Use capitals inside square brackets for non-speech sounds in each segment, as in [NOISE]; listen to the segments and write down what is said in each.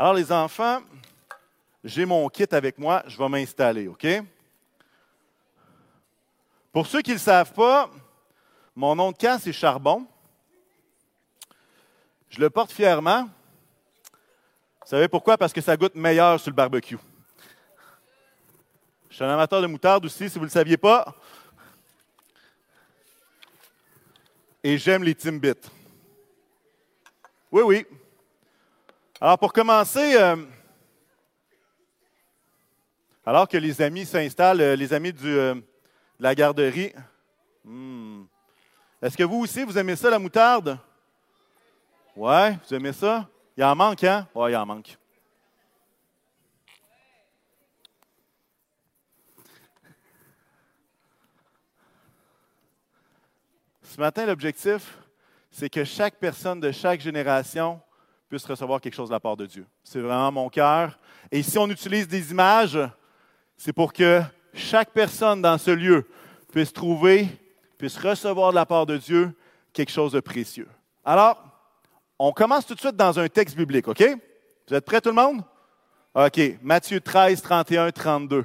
Alors, les enfants, j'ai mon kit avec moi, je vais m'installer, OK? Pour ceux qui ne le savent pas, mon nom de camp, c'est Charbon. Je le porte fièrement. Vous savez pourquoi? Parce que ça goûte meilleur sur le barbecue. Je suis un amateur de moutarde aussi, si vous ne le saviez pas. Et j'aime les Timbits. Oui, oui. Alors, pour commencer, euh, alors que les amis s'installent, euh, les amis euh, de la garderie, hmm. est-ce que vous aussi, vous aimez ça, la moutarde? Ouais, vous aimez ça? Il en manque, hein? Oui, il en manque. Ce matin, l'objectif, c'est que chaque personne de chaque génération puisse recevoir quelque chose de la part de Dieu. C'est vraiment mon cœur. Et si on utilise des images, c'est pour que chaque personne dans ce lieu puisse trouver, puisse recevoir de la part de Dieu quelque chose de précieux. Alors, on commence tout de suite dans un texte biblique, OK? Vous êtes prêts tout le monde? OK. Matthieu 13, 31, 32.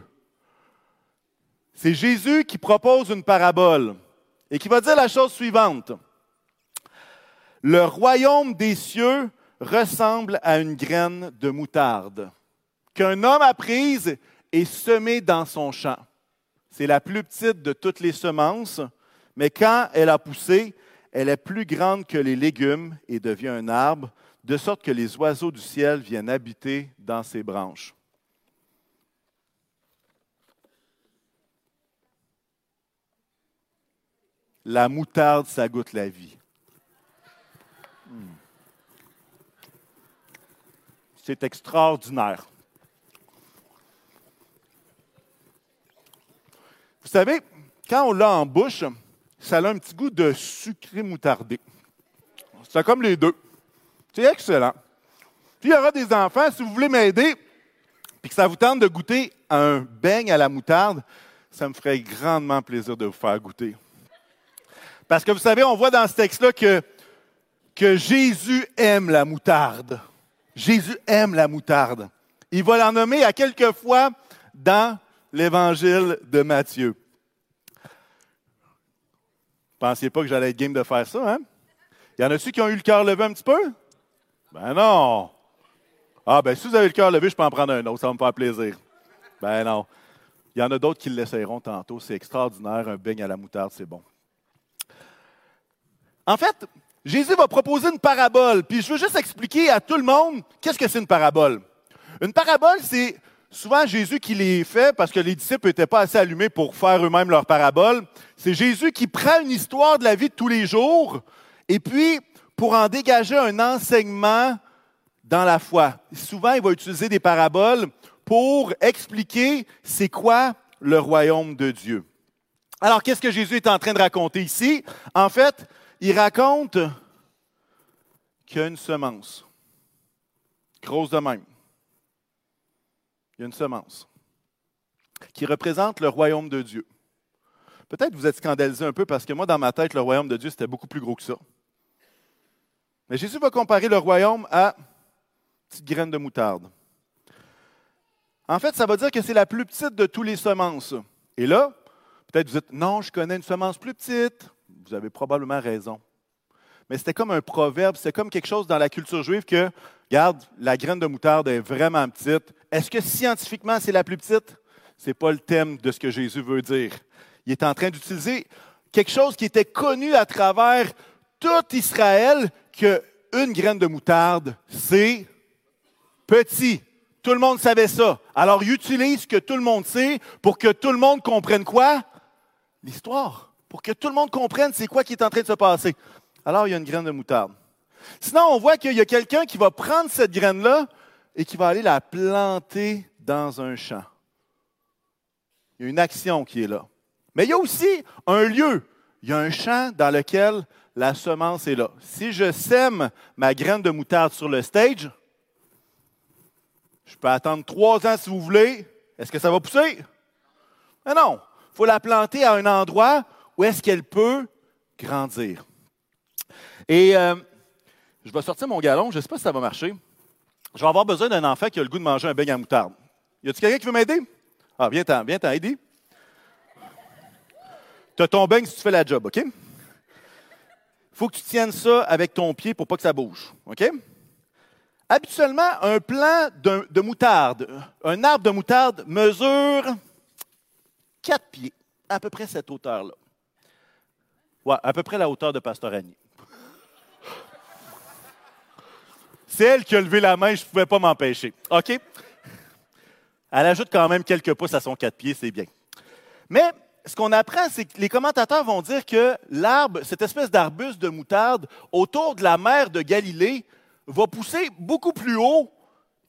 C'est Jésus qui propose une parabole et qui va dire la chose suivante. Le royaume des cieux ressemble à une graine de moutarde qu'un homme a prise et semée dans son champ. C'est la plus petite de toutes les semences, mais quand elle a poussé, elle est plus grande que les légumes et devient un arbre, de sorte que les oiseaux du ciel viennent habiter dans ses branches. La moutarde, ça goûte la vie. C'est extraordinaire. Vous savez, quand on l'a en bouche, ça a un petit goût de sucré moutardé. C'est comme les deux. C'est excellent. Puis il y aura des enfants, si vous voulez m'aider, puis que ça vous tente de goûter un beigne à la moutarde, ça me ferait grandement plaisir de vous faire goûter. Parce que vous savez, on voit dans ce texte-là que, que Jésus aime la moutarde. Jésus aime la moutarde. Il va l'en nommer à quelques fois dans l'évangile de Matthieu. Pensiez pas que j'allais être game de faire ça, hein? Y en a-tu qui ont eu le cœur levé un petit peu? Ben non. Ah, ben si vous avez le cœur levé, je peux en prendre un autre, ça va me faire plaisir. Ben non. Il y en a d'autres qui l'essayeront tantôt. C'est extraordinaire, un beigne à la moutarde, c'est bon. En fait, Jésus va proposer une parabole, puis je veux juste expliquer à tout le monde qu'est-ce que c'est une parabole. Une parabole, c'est souvent Jésus qui les fait parce que les disciples n'étaient pas assez allumés pour faire eux-mêmes leur parabole. C'est Jésus qui prend une histoire de la vie de tous les jours et puis pour en dégager un enseignement dans la foi. Souvent, il va utiliser des paraboles pour expliquer c'est quoi le royaume de Dieu. Alors, qu'est-ce que Jésus est en train de raconter ici? En fait, il raconte qu'il y a une semence, grosse de même. Il y a une semence qui représente le royaume de Dieu. Peut-être vous êtes scandalisé un peu parce que moi, dans ma tête, le royaume de Dieu, c'était beaucoup plus gros que ça. Mais Jésus va comparer le royaume à une petite graine de moutarde. En fait, ça va dire que c'est la plus petite de toutes les semences. Et là, peut-être vous dites, non, je connais une semence plus petite vous avez probablement raison. Mais c'était comme un proverbe, c'est comme quelque chose dans la culture juive que, regarde, la graine de moutarde est vraiment petite. Est-ce que scientifiquement c'est la plus petite? Ce n'est pas le thème de ce que Jésus veut dire. Il est en train d'utiliser quelque chose qui était connu à travers tout Israël, qu'une graine de moutarde, c'est petit. Tout le monde savait ça. Alors, il utilise ce que tout le monde sait pour que tout le monde comprenne quoi? L'histoire pour que tout le monde comprenne c'est quoi qui est en train de se passer. Alors, il y a une graine de moutarde. Sinon, on voit qu'il y a quelqu'un qui va prendre cette graine-là et qui va aller la planter dans un champ. Il y a une action qui est là. Mais il y a aussi un lieu. Il y a un champ dans lequel la semence est là. Si je sème ma graine de moutarde sur le stage, je peux attendre trois ans si vous voulez. Est-ce que ça va pousser? Mais non. Il faut la planter à un endroit où est-ce qu'elle peut grandir. Et euh, je vais sortir mon galon, je ne sais pas si ça va marcher. Je vais avoir besoin d'un enfant qui a le goût de manger un beigne à moutarde. Y a-t-il quelqu'un qui veut m'aider? Ah, viens-t'en, viens-t'en. Tu as ton beigne si tu fais la job, OK? Faut que tu tiennes ça avec ton pied pour pas que ça bouge, OK? Habituellement, un plant de, de moutarde, un arbre de moutarde mesure 4 pieds, à peu près cette hauteur-là. Ouais, à peu près la hauteur de Pasteur Annie. C'est elle qui a levé la main, je ne pouvais pas m'empêcher. OK? Elle ajoute quand même quelques pouces à son quatre pieds, c'est bien. Mais ce qu'on apprend, c'est que les commentateurs vont dire que l'arbre, cette espèce d'arbuste de moutarde autour de la mer de Galilée, va pousser beaucoup plus haut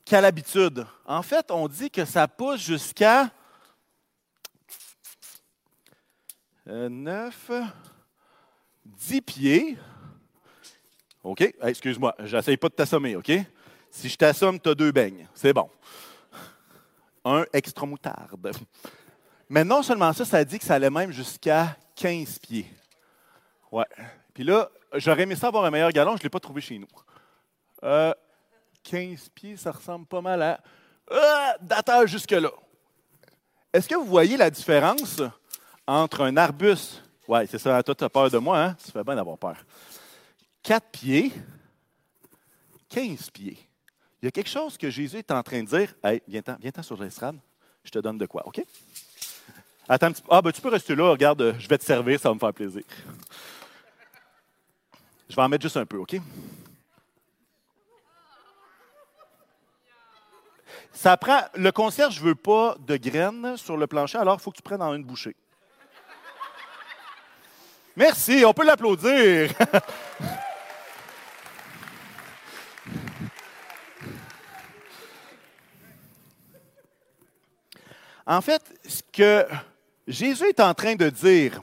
qu'à l'habitude. En fait, on dit que ça pousse jusqu'à 9, 10 pieds. OK? Excuse-moi, j'essaye pas de t'assommer, OK? Si je t'assomme, tu as deux beignes. C'est bon. Un extra moutarde. Mais non seulement ça, ça dit que ça allait même jusqu'à 15 pieds. Ouais. Puis là, j'aurais aimé ça avoir un meilleur galon, je ne l'ai pas trouvé chez nous. 15 euh, pieds, ça ressemble pas mal à. Euh, jusque-là. Est-ce que vous voyez la différence entre un arbuste. Ouais, c'est ça, toi, tu as peur de moi, hein? Tu fais bien d'avoir peur. 4 pieds, 15 pieds. Il y a quelque chose que Jésus est en train de dire. Hey, viens-t'en viens sur l'estrade, je te donne de quoi, OK? Attends un petit peu. Ah, ben, tu peux rester là, regarde, je vais te servir, ça va me faire plaisir. Je vais en mettre juste un peu, OK? Ça prend. Le concierge ne veut pas de graines sur le plancher, alors il faut que tu prennes en une bouchée. Merci, on peut l'applaudir. [LAUGHS] en fait, ce que Jésus est en train de dire,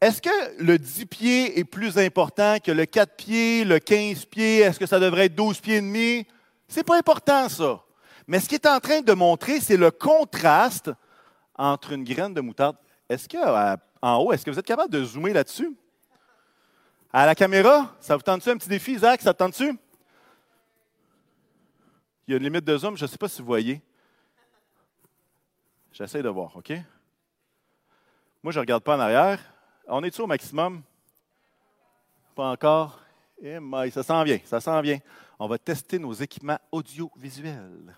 est-ce que le 10 pieds est plus important que le 4 pieds, le 15 pieds? Est-ce que ça devrait être 12 pieds et demi? C'est pas important, ça. Mais ce qu'il est en train de montrer, c'est le contraste entre une graine de moutarde. Est-ce que en haut. Est-ce que vous êtes capable de zoomer là-dessus? À la caméra, ça vous tente-tu un petit défi, Isaac? Ça te tente-tu? Il y a une limite de zoom, je ne sais pas si vous voyez. J'essaie de voir, OK? Moi, je ne regarde pas en arrière. On est-tu au maximum? Pas encore. Eh, ça s'en vient, ça s'en vient. On va tester nos équipements audiovisuels.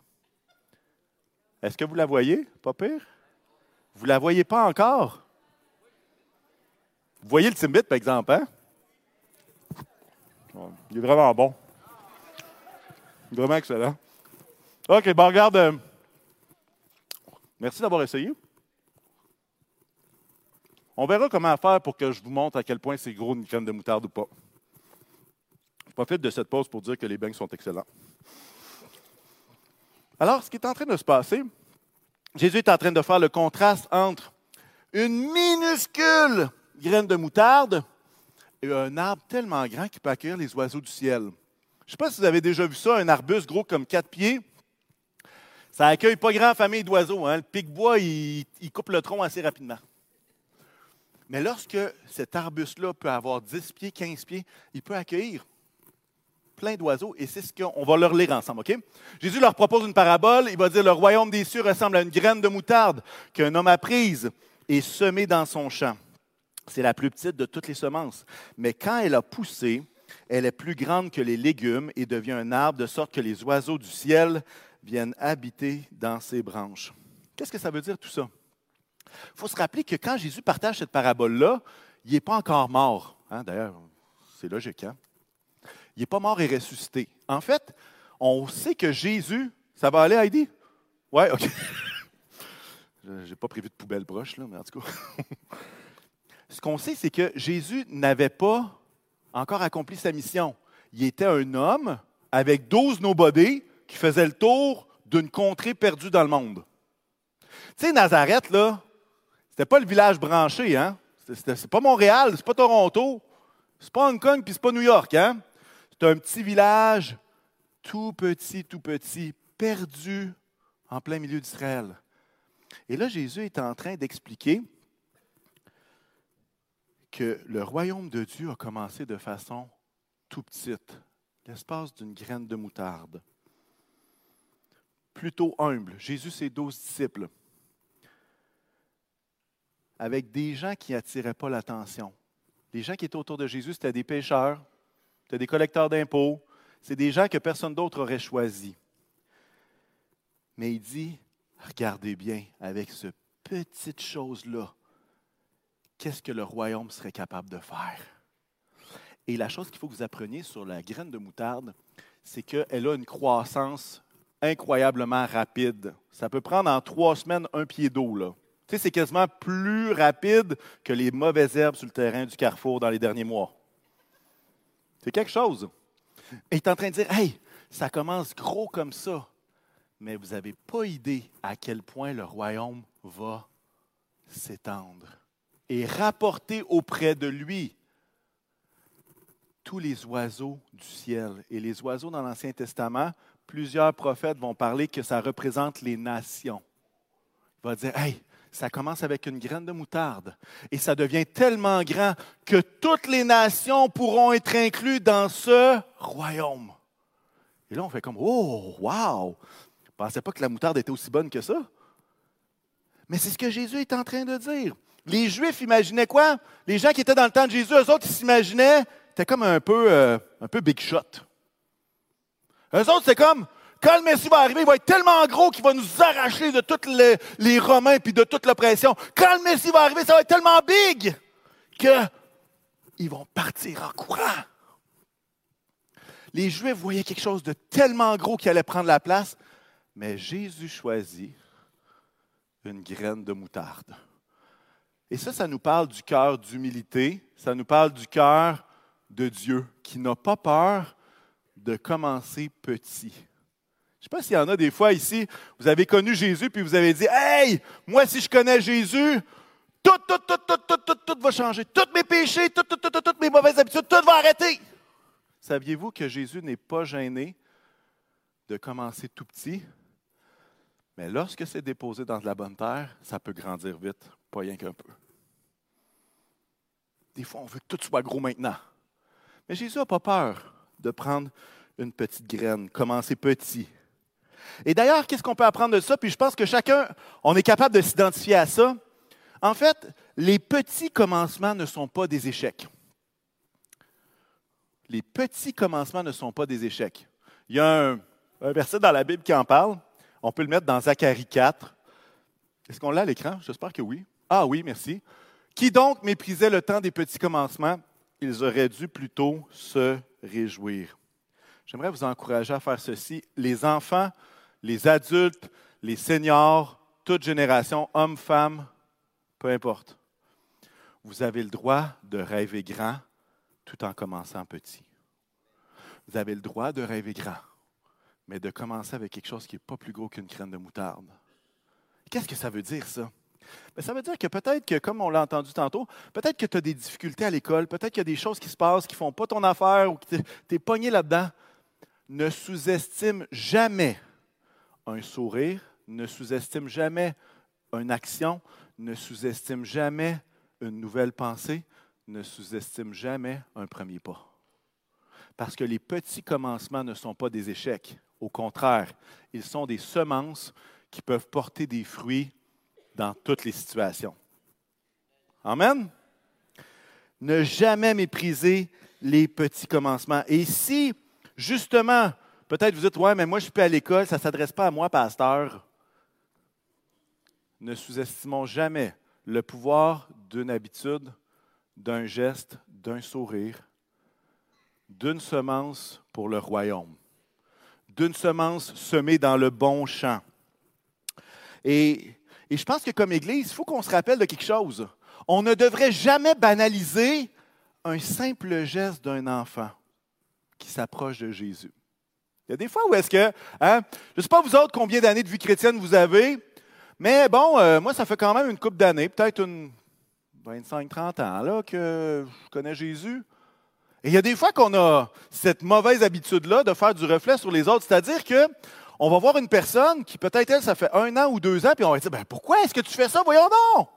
Est-ce que vous la voyez? Pas pire? Vous ne la voyez pas encore? Vous voyez le Timbit, par exemple, hein? Il est vraiment bon. Vraiment excellent. OK, bon, regarde. Euh, merci d'avoir essayé. On verra comment faire pour que je vous montre à quel point c'est gros une crème de moutarde ou pas. Je profite de cette pause pour dire que les beignes sont excellents. Alors, ce qui est en train de se passer, Jésus est en train de faire le contraste entre une minuscule graines de moutarde et un arbre tellement grand qu'il peut accueillir les oiseaux du ciel. Je ne sais pas si vous avez déjà vu ça, un arbuste gros comme quatre pieds. Ça accueille pas grand famille d'oiseaux. Hein. Le pic-bois, il, coupe le tronc assez rapidement. Mais lorsque cet arbuste-là peut avoir 10 pieds, 15 pieds, il peut accueillir plein d'oiseaux et c'est ce qu'on va leur lire ensemble? Jésus leur propose une parabole. Il va dire Le royaume des cieux ressemble à une graine de moutarde qu'un homme a prise et semée dans son champ. C'est la plus petite de toutes les semences. Mais quand elle a poussé, elle est plus grande que les légumes et devient un arbre de sorte que les oiseaux du ciel viennent habiter dans ses branches. Qu'est-ce que ça veut dire tout ça? Il faut se rappeler que quand Jésus partage cette parabole-là, il n'est pas encore mort. Hein, d'ailleurs, c'est logique. Hein? Il n'est pas mort et ressuscité. En fait, on sait que Jésus, ça va aller, Heidi? Oui, OK. [LAUGHS] Je n'ai pas prévu de poubelle proche, là, mais en tout cas. [LAUGHS] ce qu'on sait, c'est que Jésus n'avait pas encore accompli sa mission. Il était un homme avec douze nobody qui faisait le tour d'une contrée perdue dans le monde. Tu sais, Nazareth, là, c'était pas le village branché, hein? C'est pas Montréal, c'est pas Toronto, c'est pas Hong Kong, puis c'est pas New York, hein? C'est un petit village tout petit, tout petit, perdu en plein milieu d'Israël. Et là, Jésus est en train d'expliquer que le royaume de Dieu a commencé de façon tout petite, l'espace d'une graine de moutarde. plutôt humble. Jésus, ses douze disciples. Avec des gens qui n'attiraient pas l'attention. Les gens qui étaient autour de Jésus, c'était des pêcheurs, c'était des collecteurs d'impôts, c'est des gens que personne d'autre aurait choisi. Mais il dit, regardez bien, avec ce petite chose-là, qu'est-ce que le royaume serait capable de faire? Et la chose qu'il faut que vous appreniez sur la graine de moutarde, c'est qu'elle a une croissance incroyablement rapide. Ça peut prendre en trois semaines un pied d'eau. Tu sais, c'est quasiment plus rapide que les mauvaises herbes sur le terrain du carrefour dans les derniers mois. C'est quelque chose. Et il est en train de dire, hey, ça commence gros comme ça, mais vous n'avez pas idée à quel point le royaume va s'étendre et rapporter auprès de lui tous les oiseaux du ciel. Et les oiseaux dans l'Ancien Testament, plusieurs prophètes vont parler que ça représente les nations. Il va dire, hey, ça commence avec une graine de moutarde et ça devient tellement grand que toutes les nations pourront être incluses dans ce royaume. Et là, on fait comme, oh, wow! Je ne pensais pas que la moutarde était aussi bonne que ça. Mais c'est ce que Jésus est en train de dire. Les Juifs imaginaient quoi? Les gens qui étaient dans le temps de Jésus, eux autres, ils s'imaginaient, c'était comme un peu, euh, un peu big shot. Eux autres, c'est comme, quand le Messie va arriver, il va être tellement gros qu'il va nous arracher de tous les, Romains puis de toute l'oppression. Quand le Messie va arriver, ça va être tellement big qu'ils vont partir en courant. Les Juifs voyaient quelque chose de tellement gros qui allait prendre la place, mais Jésus choisit une graine de moutarde. Et ça, ça nous parle du cœur d'humilité, ça nous parle du cœur de Dieu qui n'a pas peur de commencer petit. Je ne sais pas s'il y en a des fois ici, vous avez connu Jésus, puis vous avez dit, Hey, moi, si je connais Jésus, tout, tout, tout, tout, tout, tout, tout va changer. Tous mes péchés, tout, tout, tout, toutes mes mauvaises habitudes, tout va arrêter. Saviez-vous que Jésus n'est pas gêné de commencer tout petit, mais lorsque c'est déposé dans de la bonne terre, ça peut grandir vite, pas rien qu'un peu. Des fois, on veut que tout soit gros maintenant. Mais Jésus n'a pas peur de prendre une petite graine, commencer petit, et d'ailleurs, qu'est-ce qu'on peut apprendre de ça? Puis je pense que chacun, on est capable de s'identifier à ça. En fait, les petits commencements ne sont pas des échecs. Les petits commencements ne sont pas des échecs. Il y a un, verset dans la Bible qui en parle. On peut le mettre dans Zacharie 4. Est-ce qu'on l'a à l'écran? J'espère que oui. Ah oui, merci. Qui donc méprisait le temps des petits commencements? Ils auraient dû plutôt se réjouir. J'aimerais vous encourager à faire ceci. Les enfants les adultes, les seniors, toute génération, hommes, femmes, peu importe. Vous avez le droit de rêver grand tout en commençant petit. Vous avez le droit de rêver grand, mais de commencer avec quelque chose qui n'est pas plus gros qu'une graine de moutarde. Qu'est-ce que ça veut dire, ça? Ben, ça veut dire que peut-être que, comme on l'a entendu tantôt, peut-être que tu as des difficultés à l'école, peut-être qu'il y a des choses qui se passent qui ne font pas ton affaire ou que tu es pogné là-dedans. Ne sous-estime jamais un sourire, ne sous-estime jamais une action, ne sous-estime jamais une nouvelle pensée, ne sous-estime jamais un premier pas. Parce que les petits commencements ne sont pas des échecs. Au contraire, ils sont des semences qui peuvent porter des fruits dans toutes les situations. Amen. Ne jamais mépriser les petits commencements. Et si, justement, Peut-être vous dites, ouais, mais moi je suis plus à l'école, ça ne s'adresse pas à moi, pasteur. Ne sous-estimons jamais le pouvoir d'une habitude, d'un geste, d'un sourire, d'une semence pour le royaume, d'une semence semée dans le bon champ. Et, et je pense que comme Église, il faut qu'on se rappelle de quelque chose. On ne devrait jamais banaliser un simple geste d'un enfant qui s'approche de Jésus. Il y a des fois où est-ce que, hein, je ne sais pas vous autres combien d'années de vie chrétienne vous avez, mais bon, euh, moi, ça fait quand même une couple d'années, peut-être une 25-30 ans là, que je connais Jésus. Et il y a des fois qu'on a cette mauvaise habitude-là de faire du reflet sur les autres, c'est-à-dire que on va voir une personne qui peut-être elle, ça fait un an ou deux ans, puis on va dire, ben pourquoi est-ce que tu fais ça? Voyons donc!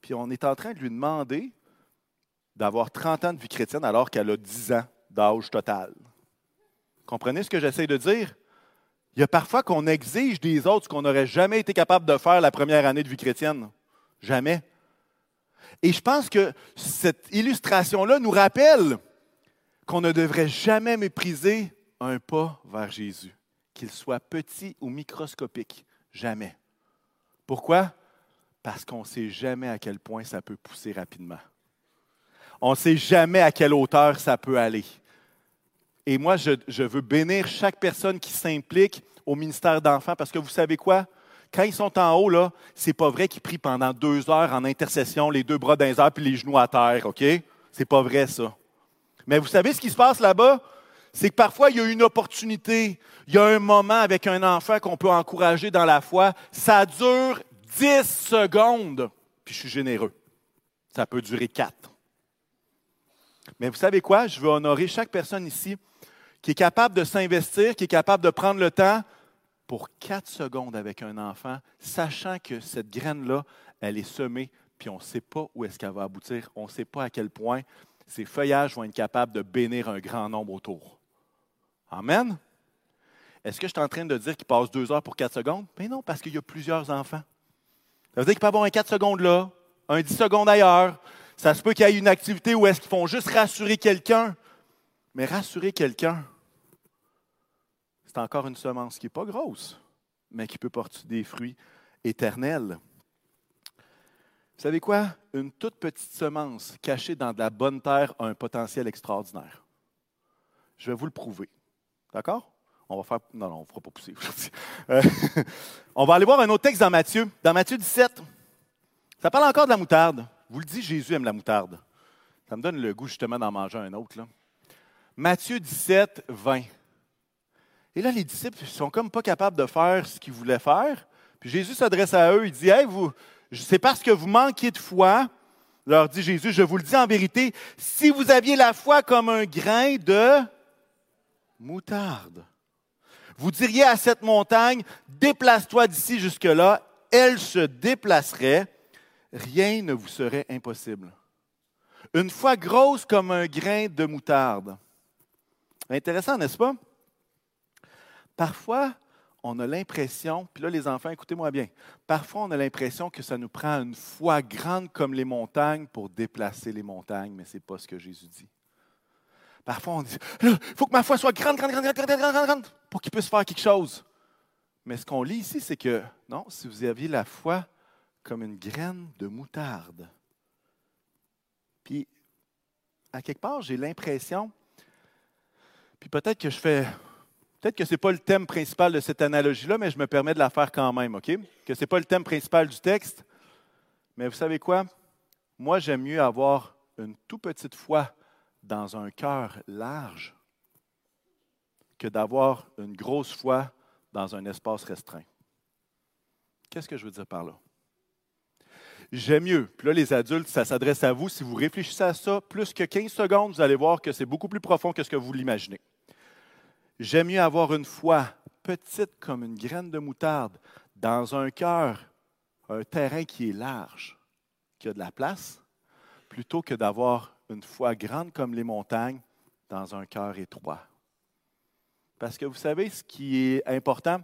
Puis on est en train de lui demander d'avoir 30 ans de vie chrétienne alors qu'elle a 10 ans d'âge total. Comprenez ce que j'essaie de dire? Il y a parfois qu'on exige des autres ce qu'on n'aurait jamais été capable de faire la première année de vie chrétienne. Jamais. Et je pense que cette illustration-là nous rappelle qu'on ne devrait jamais mépriser un pas vers Jésus, qu'il soit petit ou microscopique. Jamais. Pourquoi? Parce qu'on ne sait jamais à quel point ça peut pousser rapidement. On ne sait jamais à quelle hauteur ça peut aller. Et moi, je, veux bénir chaque personne qui s'implique au ministère d'enfants parce que vous savez quoi? Quand ils sont en haut, là, c'est pas vrai qu'ils prient pendant deux heures en intercession, les deux bras dans les puis les genoux à terre, OK? C'est pas vrai, ça. Mais vous savez ce qui se passe là-bas? C'est que parfois, il y a une opportunité, il y a un moment avec un enfant qu'on peut encourager dans la foi. Ça dure dix secondes, puis je suis généreux. Ça peut durer quatre. Mais vous savez quoi? Je veux honorer chaque personne ici qui est capable de s'investir, qui est capable de prendre le temps pour quatre secondes avec un enfant, sachant que cette graine-là, elle est semée, puis on ne sait pas où est-ce qu'elle va aboutir, on ne sait pas à quel point ces feuillages vont être capables de bénir un grand nombre autour. Amen. Est-ce que je suis en train de dire qu'il passe deux heures pour quatre secondes? Mais non, parce qu'il y a plusieurs enfants. Ça veut dire qu'il peut avoir un quatre secondes là, un dix secondes ailleurs. Ça se peut qu'il y ait une activité où est-ce qu'ils font juste rassurer quelqu'un. Mais rassurer quelqu'un, c'est encore une semence qui n'est pas grosse, mais qui peut porter des fruits éternels. Vous savez quoi? Une toute petite semence cachée dans de la bonne terre a un potentiel extraordinaire. Je vais vous le prouver. D'accord? On va faire. Non, non, on ne fera pas pousser euh, [LAUGHS] on va aller voir un autre texte dans Matthieu. Dans Matthieu 17, ça parle encore de la moutarde. Vous le dites, Jésus aime la moutarde. Ça me donne le goût justement d'en manger un autre. Là. Matthieu 17, 20. Et là, les disciples ne sont comme pas capables de faire ce qu'ils voulaient faire. Puis Jésus s'adresse à eux, il dit, hey, vous, c'est parce que vous manquez de foi, leur dit Jésus, je vous le dis en vérité, si vous aviez la foi comme un grain de moutarde, vous diriez à cette montagne, déplace-toi d'ici jusque-là, elle se déplacerait, rien ne vous serait impossible. Une foi grosse comme un grain de moutarde. Intéressant, n'est-ce pas? Parfois, on a l'impression, puis là les enfants, écoutez-moi bien, parfois on a l'impression que ça nous prend une foi grande comme les montagnes pour déplacer les montagnes, mais ce n'est pas ce que Jésus dit. Parfois on dit, il faut que ma foi soit grande, grande, grande, grande, grande, grande, grande pour qu'il puisse faire quelque chose. Mais ce qu'on lit ici, c'est que, non, si vous aviez la foi comme une graine de moutarde, puis à quelque part, j'ai l'impression, puis peut-être que je fais Peut-être que ce n'est pas le thème principal de cette analogie-là, mais je me permets de la faire quand même, OK? Que ce n'est pas le thème principal du texte. Mais vous savez quoi? Moi, j'aime mieux avoir une toute petite foi dans un cœur large que d'avoir une grosse foi dans un espace restreint. Qu'est-ce que je veux dire par là? J'aime mieux. Puis là, les adultes, ça s'adresse à vous. Si vous réfléchissez à ça, plus que 15 secondes, vous allez voir que c'est beaucoup plus profond que ce que vous l'imaginez. J'aime mieux avoir une foi petite comme une graine de moutarde dans un cœur, un terrain qui est large, qui a de la place, plutôt que d'avoir une foi grande comme les montagnes dans un cœur étroit. Parce que vous savez, ce qui est important,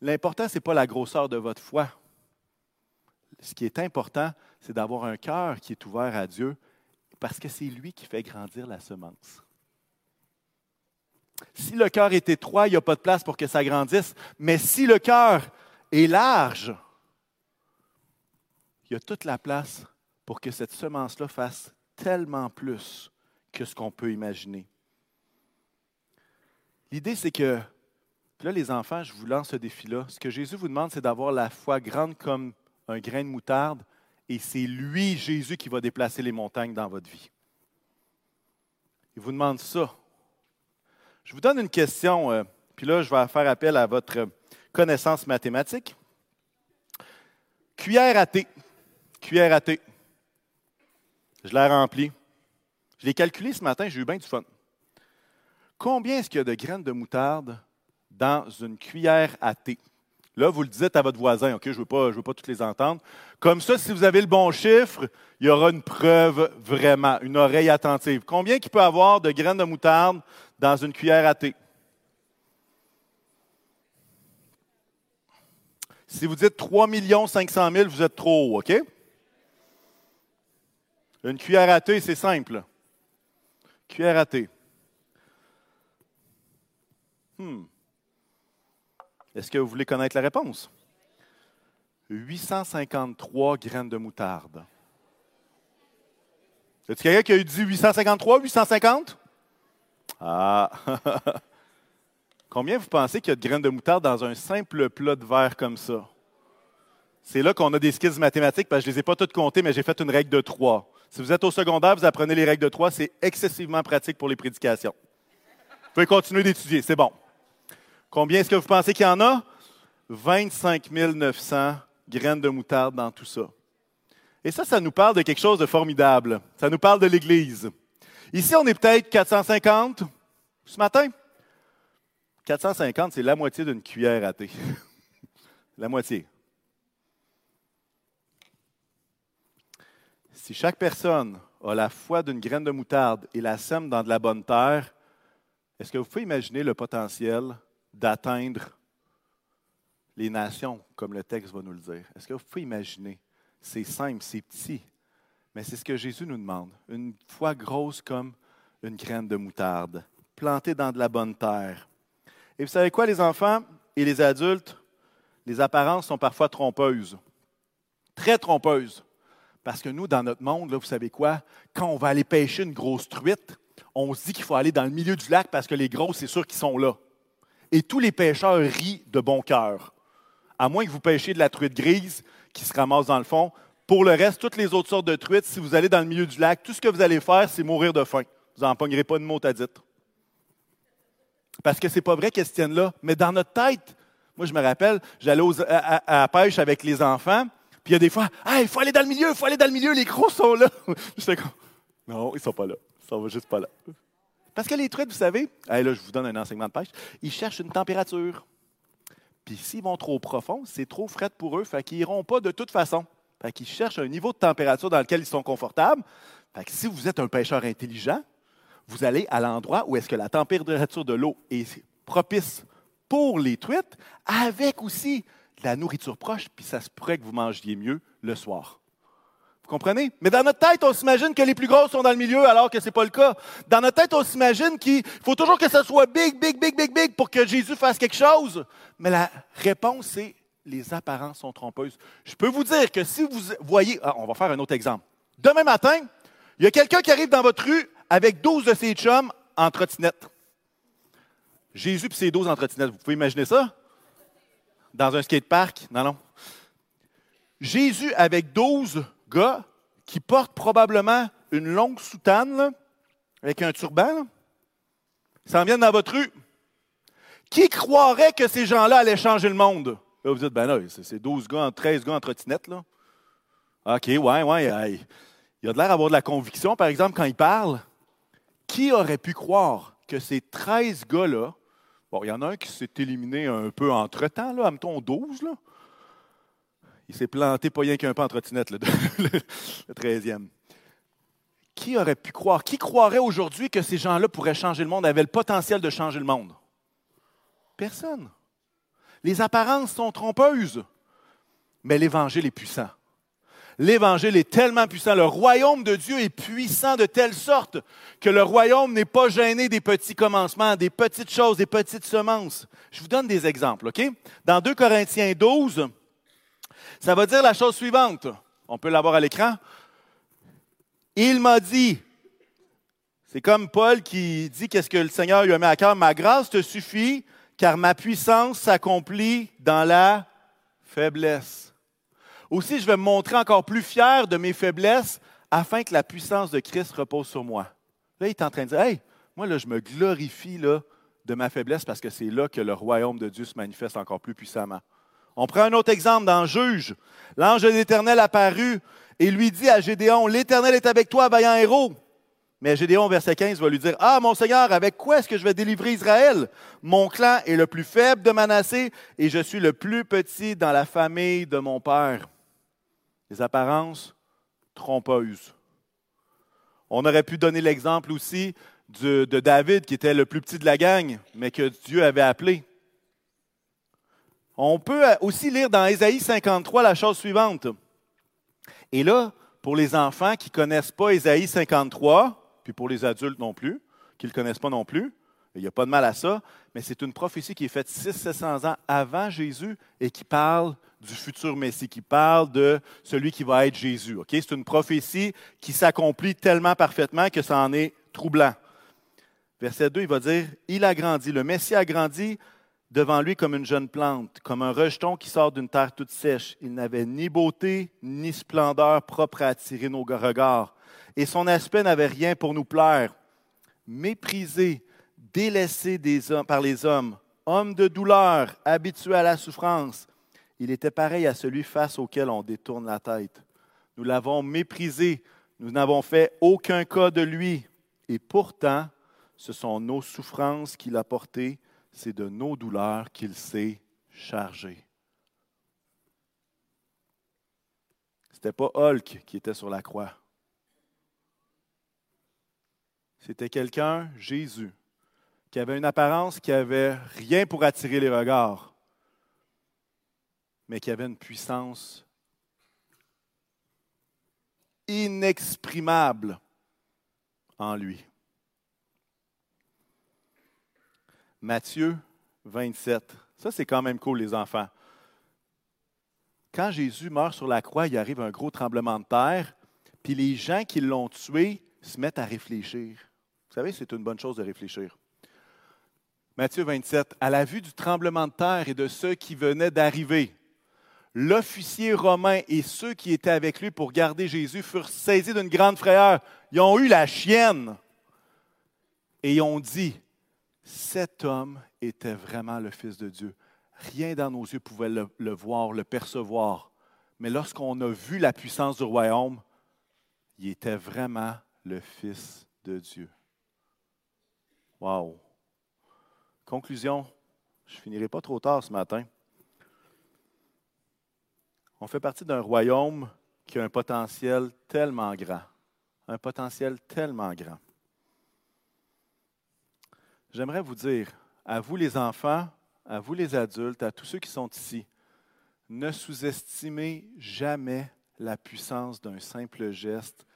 l'important, ce n'est pas la grosseur de votre foi. Ce qui est important, c'est d'avoir un cœur qui est ouvert à Dieu, parce que c'est lui qui fait grandir la semence. Si le cœur est étroit, il n'y a pas de place pour que ça grandisse. Mais si le cœur est large, il y a toute la place pour que cette semence-là fasse tellement plus que ce qu'on peut imaginer. L'idée, c'est que, là, les enfants, je vous lance ce défi-là. Ce que Jésus vous demande, c'est d'avoir la foi grande comme un grain de moutarde, et c'est lui, Jésus, qui va déplacer les montagnes dans votre vie. Il vous demande ça. Je vous donne une question, euh, puis là, je vais faire appel à votre connaissance mathématique. Cuillère à thé. Cuillère à thé. Je l'ai remplie. Je l'ai calculé ce matin, j'ai eu bien du fun. Combien est-ce qu'il y a de graines de moutarde dans une cuillère à thé? Là, vous le dites à votre voisin, OK, je ne veux, pas, veux pas toutes les entendre. Comme ça, si vous avez le bon chiffre, il y aura une preuve vraiment, une oreille attentive. Combien il peut avoir de graines de moutarde dans une cuillère à thé? Si vous dites 3 500 000, vous êtes trop haut, OK? Une cuillère à thé, c'est simple. Cuillère à thé. Hmm. Est-ce que vous voulez connaître la réponse? 853 graines de moutarde. Y a quelqu'un qui a eu dit 853, 850? Ah! [LAUGHS] Combien vous pensez qu'il y a de graines de moutarde dans un simple plat de verre comme ça? C'est là qu'on a des skills mathématiques, parce que je ne les ai pas toutes comptées, mais j'ai fait une règle de trois. Si vous êtes au secondaire, vous apprenez les règles de trois, c'est excessivement pratique pour les prédications. Vous pouvez continuer d'étudier, c'est bon. Combien est-ce que vous pensez qu'il y en a? 25 900 graines de moutarde dans tout ça. Et ça, ça nous parle de quelque chose de formidable. Ça nous parle de l'Église. Ici, on est peut-être 450 ce matin. 450, c'est la moitié d'une cuillère à thé. [LAUGHS] la moitié. Si chaque personne a la foi d'une graine de moutarde et la sème dans de la bonne terre, est-ce que vous pouvez imaginer le potentiel d'atteindre les nations, comme le texte va nous le dire? Est-ce que vous pouvez imaginer? C'est simple, c'est petit, mais c'est ce que Jésus nous demande. Une foi grosse comme une graine de moutarde, plantée dans de la bonne terre. Et vous savez quoi, les enfants et les adultes? Les apparences sont parfois trompeuses, très trompeuses. Parce que nous, dans notre monde, là, vous savez quoi? Quand on va aller pêcher une grosse truite, on se dit qu'il faut aller dans le milieu du lac parce que les grosses, c'est sûr qu'ils sont là. Et tous les pêcheurs rient de bon cœur. À moins que vous pêchiez de la truite grise qui se ramasse dans le fond. Pour le reste, toutes les autres sortes de truites, si vous allez dans le milieu du lac, tout ce que vous allez faire, c'est mourir de faim. Vous n'en pognerez pas de mot à dire. Parce que ce n'est pas vrai qu'elles se tiennent là. Mais dans notre tête, moi, je me rappelle, j'allais à, à, la pêche avec les enfants, puis il y a des fois, ah, il faut aller dans le milieu, il faut aller dans le milieu, les gros sont là. [LAUGHS] J'étais comme, non, ils ne sont pas là. Ils sont juste pas là. Parce que les truites, vous savez, là, je vous donne un enseignement de pêche, ils cherchent une température. Puis s'ils vont trop profond, c'est trop frais pour eux, fait qu'ils n'iront pas de toute façon. Fait qu'ils cherchent un niveau de température dans lequel ils sont confortables. Fait que si vous êtes un pêcheur intelligent, vous allez à l'endroit où est-ce que la température de l'eau est propice pour les truites, avec aussi de la nourriture proche, puis ça se pourrait que vous mangiez mieux le soir. Vous comprenez? Mais dans notre tête, on s'imagine que les plus grosses sont dans le milieu, alors que ce n'est pas le cas. Dans notre tête, on s'imagine qu'il faut toujours que ce soit big, big, big, big, big pour que Jésus fasse quelque chose. Mais la réponse, c'est les apparences sont trompeuses. Je peux vous dire que si vous voyez, ah, on va faire un autre exemple. Demain matin, il y a quelqu'un qui arrive dans votre rue avec 12 de ses chums en trottinette. Jésus et ses 12 en trottinette. Vous pouvez imaginer ça? Dans un skatepark? Non, non. Jésus avec 12 gars qui portent probablement une longue soutane avec un turban. Ils s'en viennent dans votre rue. Qui croirait que ces gens-là allaient changer le monde? Là, vous dites, ben là, c'est 12 gars, 13 gars en trottinette, là. OK, ouais, ouais. Il a de l'air d'avoir de la conviction, par exemple, quand il parle. Qui aurait pu croire que ces 13 gars-là, bon, il y en a un qui s'est éliminé un peu entre-temps, là, mettons 12, là. Il s'est planté pas rien qu'un peu en trottinette, le, [LAUGHS] 13e. Qui aurait pu croire, qui croirait aujourd'hui que ces gens-là pourraient changer le monde, avaient le potentiel de changer le monde? Personne. Les apparences sont trompeuses, mais l'Évangile est puissant. L'Évangile est tellement puissant. Le royaume de Dieu est puissant de telle sorte que le royaume n'est pas gêné des petits commencements, des petites choses, des petites semences. Je vous donne des exemples? Dans 2 Corinthiens 12, ça va dire la chose suivante. On peut l'avoir à l'écran. Il m'a dit, c'est comme Paul qui dit qu'est-ce que le Seigneur lui a mis à cœur, ma grâce te suffit car ma puissance s'accomplit dans la faiblesse. Aussi, je vais me montrer encore plus fier de mes faiblesses afin que la puissance de Christ repose sur moi. Là, il est en train de dire, hey, moi, là, je me glorifie de ma faiblesse parce que c'est là que le royaume de Dieu se manifeste encore plus puissamment. On prend un autre exemple dans Juge. L'ange de l'Éternel apparut et lui dit à Gédéon, l'Éternel est avec toi, vaillant héros. Mais Gédéon, verset 15, va lui dire, Ah, mon Seigneur, avec quoi est-ce que je vais délivrer Israël? Mon clan est le plus faible de Manassé et je suis le plus petit dans la famille de mon père les apparences trompeuses. On aurait pu donner l'exemple aussi de, David, qui était le plus petit de la gang, mais que Dieu avait appelé. On peut aussi lire dans Ésaïe 53 la chose suivante. Et là, pour les enfants qui ne connaissent pas Ésaïe 53, puis pour les adultes non plus, qui ne le connaissent pas non plus, il n'y a pas de mal à ça, mais c'est une prophétie qui est faite 600-700 ans avant Jésus et qui parle du futur Messie, qui parle de celui qui va être Jésus. C'est une prophétie qui s'accomplit tellement parfaitement que ça en est troublant. Verset 2, il va dire, Il a grandi, le Messie a grandi devant lui comme une jeune plante, comme un rejeton qui sort d'une terre toute sèche. Il n'avait ni beauté ni splendeur propre à attirer nos regards, et son aspect n'avait rien pour nous plaire. Méprisé, délaissé par les hommes, homme de douleur, habitué à la souffrance, il était pareil à celui face auquel on détourne la tête. Nous l'avons méprisé, nous n'avons fait aucun cas de lui, et pourtant, ce sont nos souffrances qu'il a portées, c'est de nos douleurs qu'il s'est chargé. Ce n'était pas Hulk qui était sur la croix. C'était quelqu'un, Jésus, qui avait une apparence qui n'avait rien pour attirer les regards, mais qui avait une puissance inexprimable en lui. Matthieu 27. Ça, c'est quand même cool, les enfants. Quand Jésus meurt sur la croix, il arrive un gros tremblement de terre, puis les gens qui l'ont tué se mettent à réfléchir. Vous savez, c'est une bonne chose de réfléchir. Matthieu 27. À la vue du tremblement de terre et de ceux qui venaient d'arriver, l'officier romain et ceux qui étaient avec lui pour garder Jésus furent saisis d'une grande frayeur. Ils ont eu la chienne et ils ont dit cet homme était vraiment le Fils de Dieu. Rien dans nos yeux pouvait le, voir, le percevoir. Mais lorsqu'on a vu la puissance du royaume, il était vraiment le Fils de Dieu. Wow! Conclusion, je finirai pas trop tard ce matin. On fait partie d'un royaume qui a un potentiel tellement grand. Un potentiel tellement grand. J'aimerais vous dire, à vous les enfants, à vous les adultes, à tous ceux qui sont ici, ne sous-estimez jamais la puissance d'un simple geste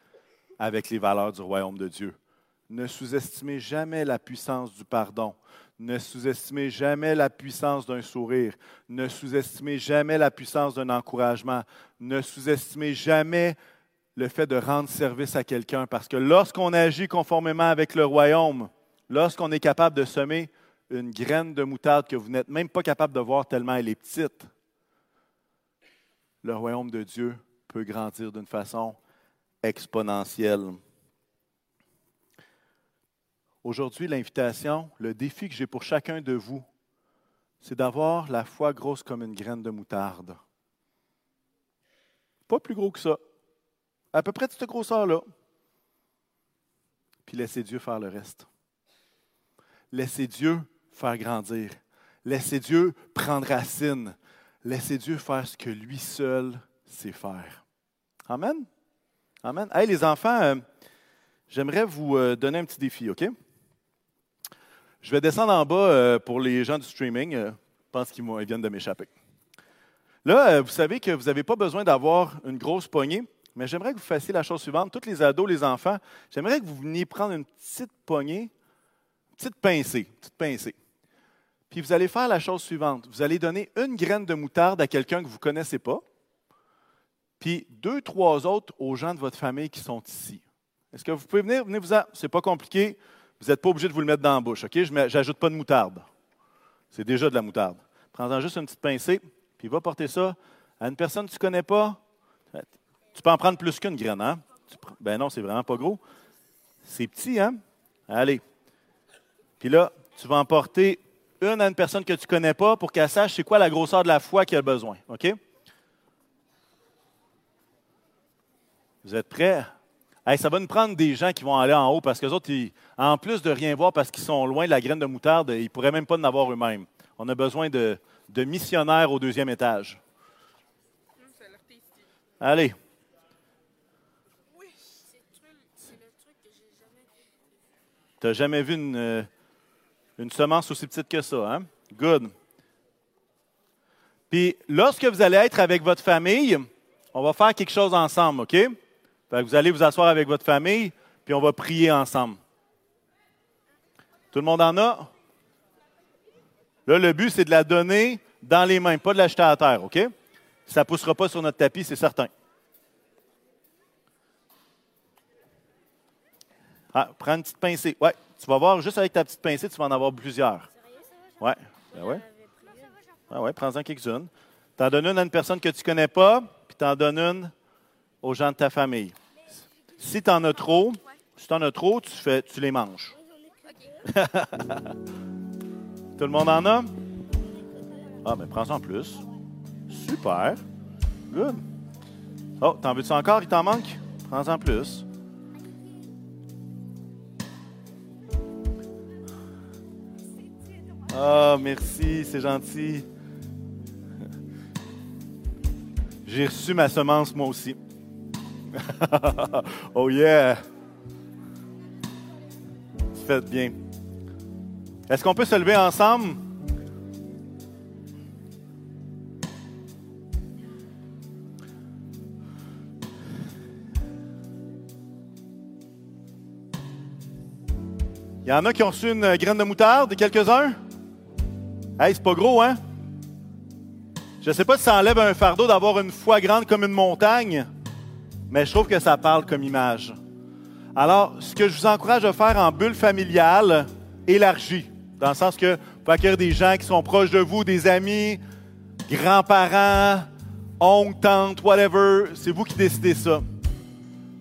avec les valeurs du royaume de Dieu. Ne sous-estimez jamais la puissance du pardon. Ne sous-estimez jamais la puissance d'un sourire. Ne sous-estimez jamais la puissance d'un encouragement. Ne sous-estimez jamais le fait de rendre service à quelqu'un. Parce que lorsqu'on agit conformément avec le royaume, lorsqu'on est capable de semer une graine de moutarde que vous n'êtes même pas capable de voir tellement elle est petite, le royaume de Dieu peut grandir d'une façon exponentielle. Aujourd'hui, l'invitation, le défi que j'ai pour chacun de vous, c'est d'avoir la foi grosse comme une graine de moutarde. Pas plus gros que ça. À peu près de cette grosseur-là. Puis laissez Dieu faire le reste. Laissez Dieu faire grandir. Laissez Dieu prendre racine. Laissez Dieu faire ce que lui seul sait faire. Amen. Amen. Hey, les enfants, euh, j'aimerais vous euh, donner un petit défi, OK? Je vais descendre en bas euh, pour les gens du streaming. je pense qu'ils viennent de m'échapper. Là, vous savez que vous n'avez pas besoin d'avoir une grosse poignée, mais j'aimerais que vous fassiez la chose suivante. Tous les ados, les enfants, j'aimerais que vous veniez prendre une petite poignée petite pincée, petite pincée. Puis vous allez faire la chose suivante. Vous allez donner une graine de moutarde à quelqu'un que vous ne connaissez pas, puis deux, trois autres aux gens de votre famille qui sont ici. Est-ce que vous pouvez venir? Venez-vous-en. Ce n'est pas compliqué. Vous n'êtes pas obligé de vous le mettre dans la bouche. OK? Je n'ajoute pas de moutarde. C'est déjà de la moutarde. Prends-en juste une petite pincée, puis va porter ça à une personne que tu ne connais pas. Tu peux en prendre plus qu'une graine, hein? Ben non, c'est vraiment pas gros. C'est petit, hein? Allez, puis là, tu vas emporter une à une personne que tu ne connais pas pour qu'elle sache c'est quoi la grosseur de la foi qu'elle a besoin. OK? Vous êtes prêts? Ça va nous prendre des gens qui vont aller en haut parce que autres, en plus de rien voir parce qu'ils sont loin de la graine de moutarde, ils pourraient même pas en avoir eux-mêmes. On a besoin de, missionnaires au deuxième étage. Allez. Tu n'as jamais vu une, euh, une semence aussi petite que ça, hein? Good. Puis lorsque vous allez être avec votre famille, on va faire quelque chose ensemble, OK? Vous allez vous asseoir avec votre famille, puis on va prier ensemble. Tout le monde en a? Là, le but, c'est de la donner dans les mains, pas de l'acheter à terre, OK? Ça ne poussera pas sur notre tapis, c'est certain. Ah, prends une petite pincée. Ouais, tu vas voir, juste avec ta petite pincée, tu vas en avoir plusieurs. Ouais, ben ouais. Ah ouais, prends-en quelques-unes. Tu en donnes une à une personne que tu ne connais pas, puis tu en donnes une aux gens de ta famille. Si tu en as trop, si tu as trop, tu, fais, tu les manges. [LAUGHS] Tout le monde en a? Ah, ben prends-en plus. Super. Good. Oh, t'en veux-tu encore? Il t'en manque? Prends-en plus. Ah, merci, c'est gentil. J'ai reçu ma semence moi aussi. [LAUGHS] oh yeah! Faites bien. Est-ce qu'on peut se lever ensemble? Il y en a qui ont reçu une graine de moutarde, quelques-uns? Hey, c'est pas gros, hein? Je sais pas si ça enlève un fardeau d'avoir une foi grande comme une montagne, mais je trouve que ça parle comme image. Alors, ce que je vous encourage à faire en bulle familiale, élargie, dans le sens que vous pouvez accueillir des gens qui sont proches de vous, des amis, grands-parents, oncles, tantes, whatever, c'est vous qui décidez ça.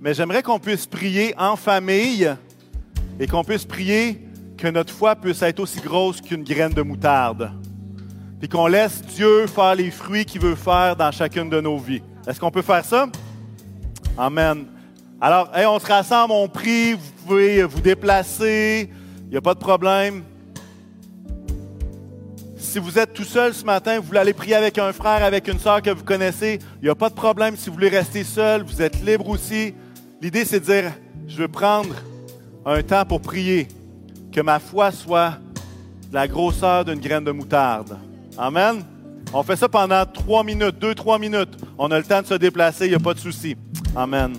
Mais j'aimerais qu'on puisse prier en famille et qu'on puisse prier que notre foi puisse être aussi grosse qu'une graine de moutarde. Puis qu'on laisse Dieu faire les fruits qu'il veut faire dans chacune de nos vies. Est-ce qu'on peut faire ça? Amen. Alors, on se rassemble, on prie, vous pouvez vous déplacer, il n'y a pas de problème. Si vous êtes tout seul ce matin, vous voulez aller prier avec un frère, avec une soeur que vous connaissez, il n'y a pas de problème. Si vous voulez rester seul, vous êtes libre aussi. L'idée, c'est de dire, je veux prendre un temps pour prier que ma foi soit la grosseur d'une graine de moutarde. Amen. On fait ça pendant trois minutes, deux, trois minutes. On a le temps de se déplacer, il n'y a pas de souci. Amen.